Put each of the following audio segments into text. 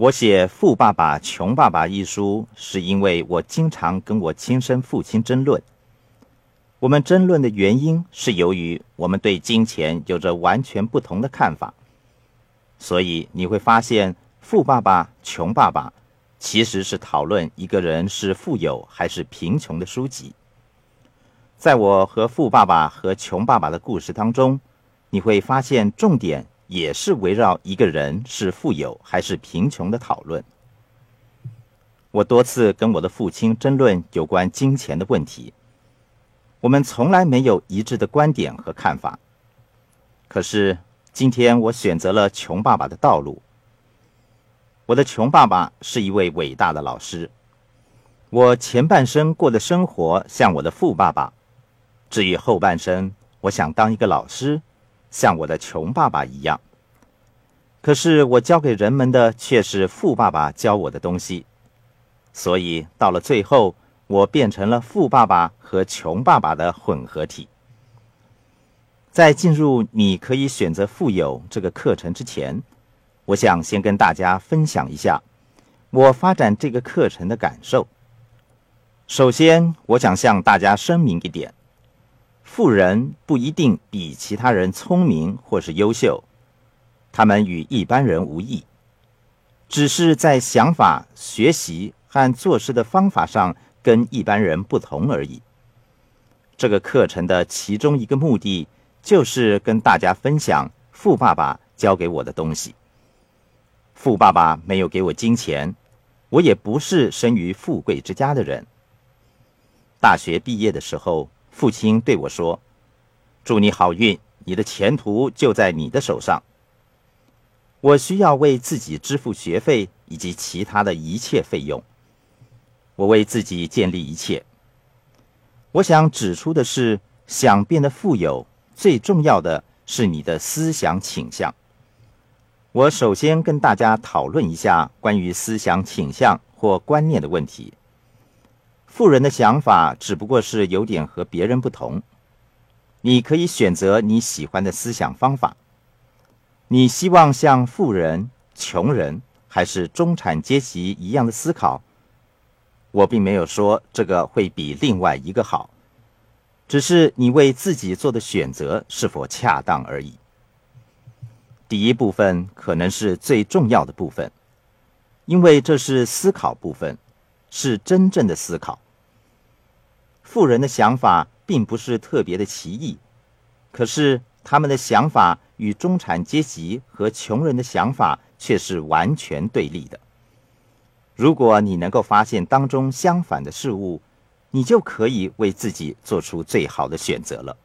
我写《富爸爸穷爸爸》一书，是因为我经常跟我亲生父亲争论。我们争论的原因是由于我们对金钱有着完全不同的看法，所以你会发现，《富爸爸穷爸爸》其实是讨论一个人是富有还是贫穷的书籍。在我和富爸爸和穷爸爸的故事当中，你会发现重点也是围绕一个人是富有还是贫穷的讨论。我多次跟我的父亲争论有关金钱的问题。我们从来没有一致的观点和看法。可是今天我选择了穷爸爸的道路。我的穷爸爸是一位伟大的老师。我前半生过的生活像我的富爸爸，至于后半生，我想当一个老师，像我的穷爸爸一样。可是我教给人们的却是富爸爸教我的东西，所以到了最后。我变成了富爸爸和穷爸爸的混合体。在进入你可以选择富有这个课程之前，我想先跟大家分享一下我发展这个课程的感受。首先，我想向大家声明一点：富人不一定比其他人聪明或是优秀，他们与一般人无异，只是在想法、学习和做事的方法上。跟一般人不同而已。这个课程的其中一个目的，就是跟大家分享富爸爸教给我的东西。富爸爸没有给我金钱，我也不是生于富贵之家的人。大学毕业的时候，父亲对我说：“祝你好运，你的前途就在你的手上。”我需要为自己支付学费以及其他的一切费用。我为自己建立一切。我想指出的是，想变得富有，最重要的是你的思想倾向。我首先跟大家讨论一下关于思想倾向或观念的问题。富人的想法只不过是有点和别人不同。你可以选择你喜欢的思想方法。你希望像富人、穷人还是中产阶级一样的思考？我并没有说这个会比另外一个好，只是你为自己做的选择是否恰当而已。第一部分可能是最重要的部分，因为这是思考部分，是真正的思考。富人的想法并不是特别的奇异，可是他们的想法与中产阶级和穷人的想法却是完全对立的。如果你能够发现当中相反的事物，你就可以为自己做出最好的选择了。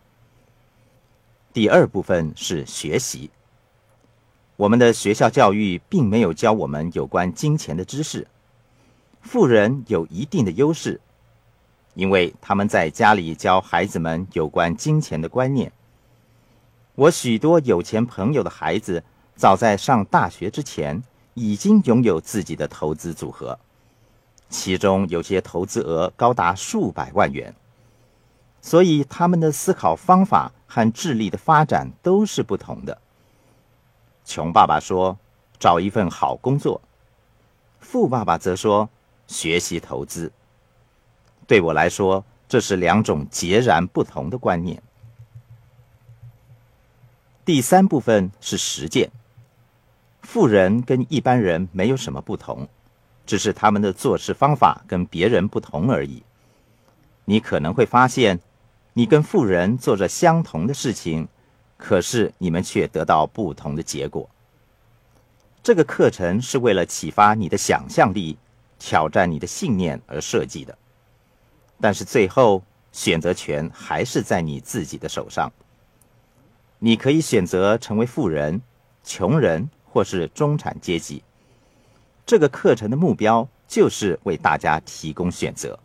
第二部分是学习。我们的学校教育并没有教我们有关金钱的知识。富人有一定的优势，因为他们在家里教孩子们有关金钱的观念。我许多有钱朋友的孩子，早在上大学之前。已经拥有自己的投资组合，其中有些投资额高达数百万元，所以他们的思考方法和智力的发展都是不同的。穷爸爸说：“找一份好工作。”富爸爸则说：“学习投资。”对我来说，这是两种截然不同的观念。第三部分是实践。富人跟一般人没有什么不同，只是他们的做事方法跟别人不同而已。你可能会发现，你跟富人做着相同的事情，可是你们却得到不同的结果。这个课程是为了启发你的想象力、挑战你的信念而设计的，但是最后选择权还是在你自己的手上。你可以选择成为富人、穷人。或是中产阶级，这个课程的目标就是为大家提供选择。